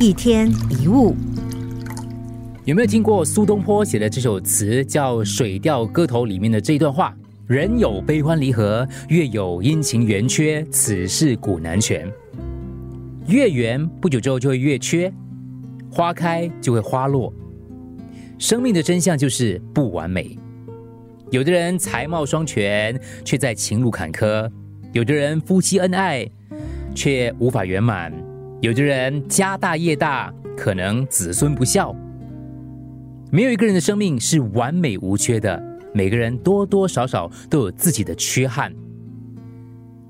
一天一物，有没有听过苏东坡写的这首词叫《水调歌头》里面的这一段话？人有悲欢离合，月有阴晴圆缺，此事古难全。月圆不久之后就会月缺，花开就会花落。生命的真相就是不完美。有的人才貌双全，却在情路坎坷；有的人夫妻恩爱，却无法圆满；有的人家大业大，可能子孙不孝。没有一个人的生命是完美无缺的，每个人多多少少都有自己的缺憾。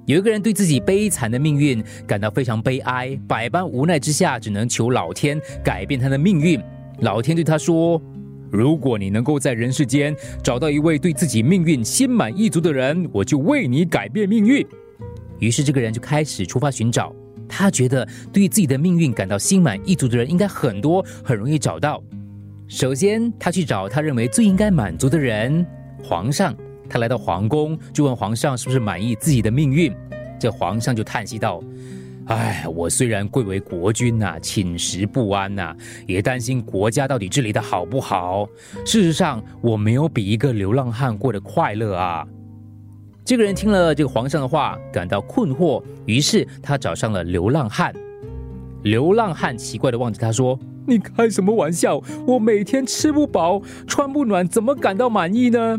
有一个人对自己悲惨的命运感到非常悲哀，百般无奈之下，只能求老天改变他的命运。老天对他说。如果你能够在人世间找到一位对自己命运心满意足的人，我就为你改变命运。于是这个人就开始出发寻找。他觉得对自己的命运感到心满意足的人应该很多，很容易找到。首先，他去找他认为最应该满足的人——皇上。他来到皇宫，就问皇上是不是满意自己的命运。这皇上就叹息道。哎，我虽然贵为国君呐，寝食不安呐，也担心国家到底治理的好不好。事实上，我没有比一个流浪汉过得快乐啊。这个人听了这个皇上的话，感到困惑，于是他找上了流浪汉。流浪汉奇怪的望着他说：“你开什么玩笑？我每天吃不饱，穿不暖，怎么感到满意呢？”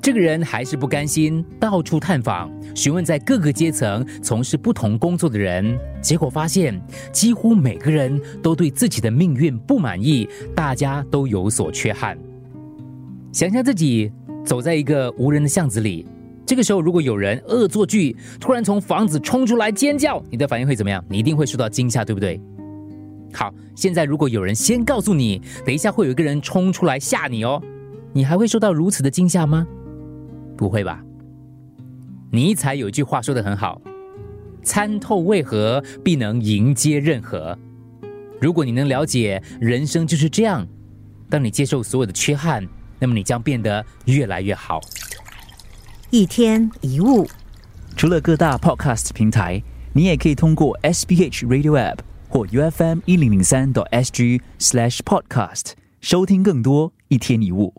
这个人还是不甘心，到处探访，询问在各个阶层从事不同工作的人，结果发现几乎每个人都对自己的命运不满意，大家都有所缺憾。想象自己走在一个无人的巷子里，这个时候如果有人恶作剧，突然从房子冲出来尖叫，你的反应会怎么样？你一定会受到惊吓，对不对？好，现在如果有人先告诉你，等一下会有一个人冲出来吓你哦，你还会受到如此的惊吓吗？不会吧？尼采有一句话说的很好：“参透为何，必能迎接任何。”如果你能了解人生就是这样，当你接受所有的缺憾，那么你将变得越来越好。一天一物，除了各大 Podcast 平台，你也可以通过 SBH Radio App 或 UFM 一零零三 SG Slash Podcast 收听更多一天一物。